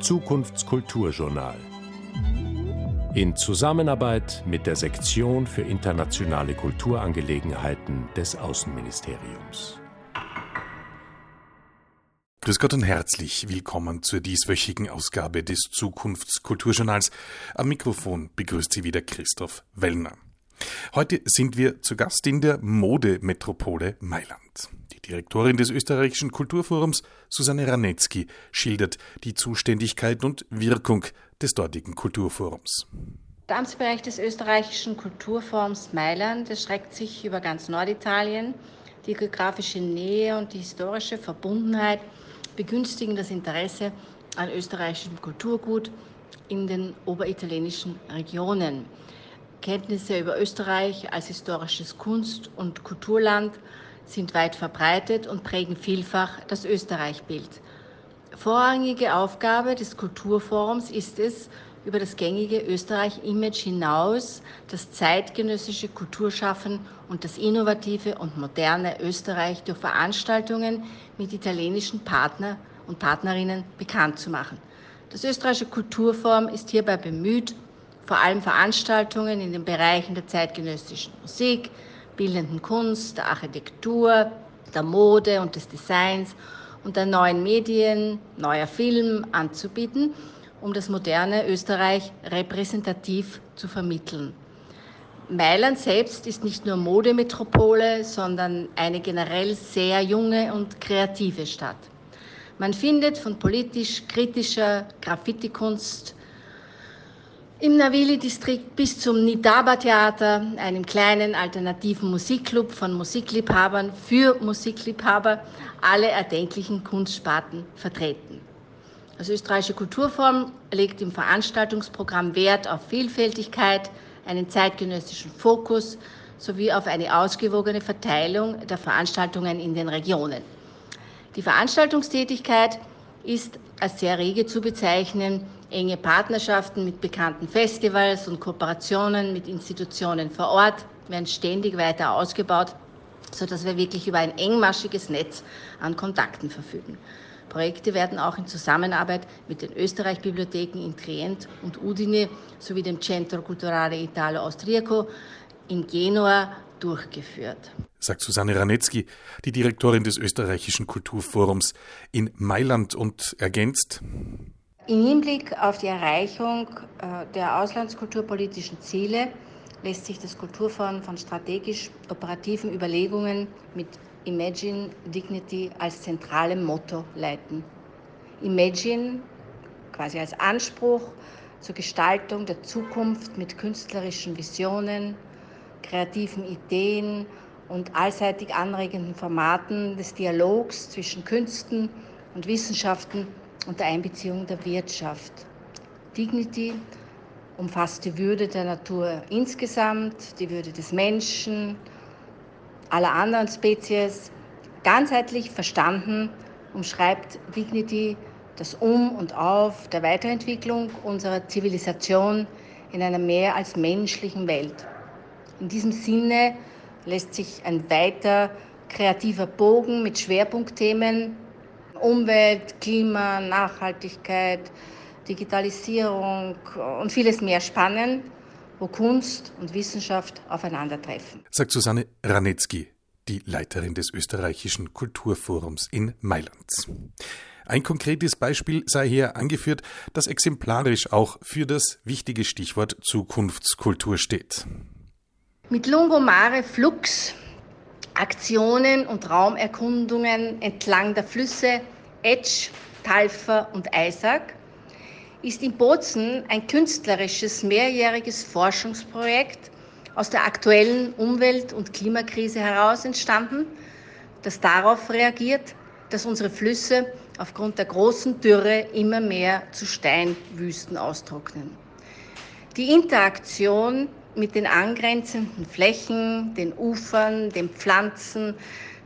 Zukunftskulturjournal. In Zusammenarbeit mit der Sektion für internationale Kulturangelegenheiten des Außenministeriums. Grüß Gott und herzlich willkommen zur dieswöchigen Ausgabe des Zukunftskulturjournals. Am Mikrofon begrüßt Sie wieder Christoph Wellner. Heute sind wir zu Gast in der Modemetropole Mailand. Die Direktorin des österreichischen Kulturforums, Susanne Ranetzky, schildert die Zuständigkeit und Wirkung des dortigen Kulturforums. Der Amtsbereich des österreichischen Kulturforums Mailand erstreckt sich über ganz Norditalien. Die geografische Nähe und die historische Verbundenheit begünstigen das Interesse an österreichischem Kulturgut in den oberitalienischen Regionen. Kenntnisse über Österreich als historisches Kunst- und Kulturland sind weit verbreitet und prägen vielfach das Österreich-Bild. Vorrangige Aufgabe des Kulturforums ist es, über das gängige Österreich-Image hinaus das zeitgenössische Kulturschaffen und das innovative und moderne Österreich durch Veranstaltungen mit italienischen Partner und Partnerinnen bekannt zu machen. Das österreichische Kulturforum ist hierbei bemüht, vor allem Veranstaltungen in den Bereichen der zeitgenössischen Musik, bildenden Kunst, der Architektur, der Mode und des Designs und der neuen Medien, neuer Film anzubieten, um das moderne Österreich repräsentativ zu vermitteln. Mailand selbst ist nicht nur Modemetropole, sondern eine generell sehr junge und kreative Stadt. Man findet von politisch kritischer Graffiti-Kunst im Navili-Distrikt bis zum Nidaba-Theater, einem kleinen alternativen Musikclub von Musikliebhabern für Musikliebhaber, alle erdenklichen Kunstsparten vertreten. Das österreichische Kulturform legt im Veranstaltungsprogramm Wert auf Vielfältigkeit, einen zeitgenössischen Fokus sowie auf eine ausgewogene Verteilung der Veranstaltungen in den Regionen. Die Veranstaltungstätigkeit ist als sehr rege zu bezeichnen, enge Partnerschaften mit bekannten Festivals und Kooperationen mit Institutionen vor Ort werden ständig weiter ausgebaut, sodass wir wirklich über ein engmaschiges Netz an Kontakten verfügen. Projekte werden auch in Zusammenarbeit mit den Österreich-Bibliotheken in Trient und Udine sowie dem Centro Culturale Italo Austriaco in Genua durchgeführt. Sagt Susanne Ranetzky, die Direktorin des österreichischen Kulturforums in Mailand und ergänzt. Im Hinblick auf die Erreichung äh, der auslandskulturpolitischen Ziele lässt sich das Kulturforum von strategisch-operativen Überlegungen mit Imagine Dignity als zentralem Motto leiten. Imagine quasi als Anspruch zur Gestaltung der Zukunft mit künstlerischen Visionen, kreativen Ideen und allseitig anregenden Formaten des Dialogs zwischen Künsten und Wissenschaften unter Einbeziehung der Wirtschaft. Dignity umfasst die Würde der Natur insgesamt, die Würde des Menschen, aller anderen Spezies. Ganzheitlich verstanden umschreibt Dignity das Um und Auf der Weiterentwicklung unserer Zivilisation in einer mehr als menschlichen Welt. In diesem Sinne lässt sich ein weiter kreativer Bogen mit Schwerpunktthemen Umwelt, Klima, Nachhaltigkeit, Digitalisierung und vieles mehr spannen, wo Kunst und Wissenschaft aufeinandertreffen. Sagt Susanne Ranetzky, die Leiterin des österreichischen Kulturforums in Mailand. Ein konkretes Beispiel sei hier angeführt, das exemplarisch auch für das wichtige Stichwort Zukunftskultur steht. Mit Lungomare Flux Aktionen und Raumerkundungen entlang der Flüsse Etsch, Talfer und Eisack ist in Bozen ein künstlerisches mehrjähriges Forschungsprojekt aus der aktuellen Umwelt- und Klimakrise heraus entstanden, das darauf reagiert, dass unsere Flüsse aufgrund der großen Dürre immer mehr zu Steinwüsten austrocknen. Die Interaktion mit den angrenzenden Flächen, den Ufern, den Pflanzen,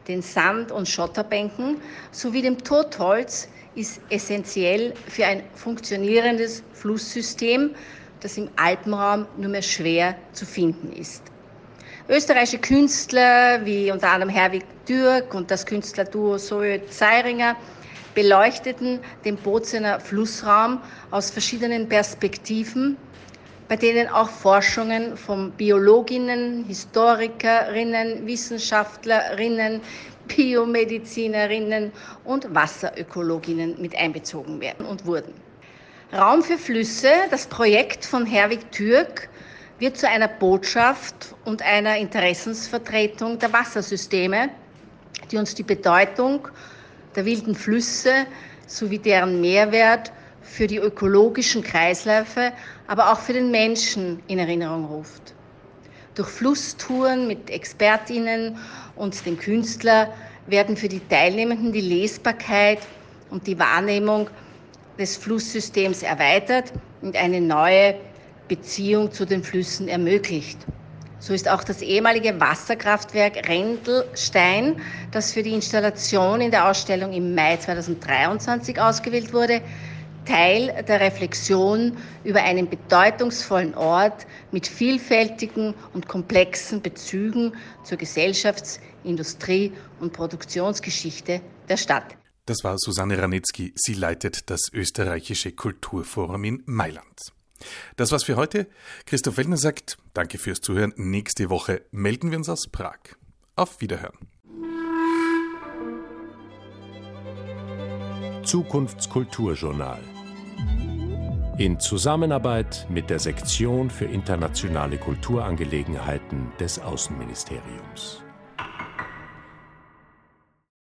den Sand- und Schotterbänken sowie dem Totholz ist essentiell für ein funktionierendes Flusssystem, das im Alpenraum nur mehr schwer zu finden ist. Österreichische Künstler wie unter anderem Herwig Dürk und das Künstlerduo Soe Zeiringer beleuchteten den Bozener Flussraum aus verschiedenen Perspektiven, bei denen auch Forschungen von Biologinnen, Historikerinnen, Wissenschaftlerinnen, Biomedizinerinnen und Wasserökologinnen mit einbezogen werden und wurden. Raum für Flüsse, das Projekt von Herwig Türk, wird zu einer Botschaft und einer Interessensvertretung der Wassersysteme, die uns die Bedeutung der wilden Flüsse sowie deren Mehrwert für die ökologischen Kreisläufe, aber auch für den Menschen in Erinnerung ruft. Durch Flusstouren mit Expertinnen und den Künstlern werden für die Teilnehmenden die Lesbarkeit und die Wahrnehmung des Flusssystems erweitert und eine neue Beziehung zu den Flüssen ermöglicht. So ist auch das ehemalige Wasserkraftwerk Rendelstein, das für die Installation in der Ausstellung im Mai 2023 ausgewählt wurde, Teil der Reflexion über einen bedeutungsvollen Ort mit vielfältigen und komplexen Bezügen zur Gesellschafts-, Industrie- und Produktionsgeschichte der Stadt. Das war Susanne Ranitzky. Sie leitet das österreichische Kulturforum in Mailand. Das war's für heute. Christoph Wellner sagt, danke fürs Zuhören. Nächste Woche melden wir uns aus Prag. Auf Wiederhören. Zukunftskulturjournal. In Zusammenarbeit mit der Sektion für internationale Kulturangelegenheiten des Außenministeriums.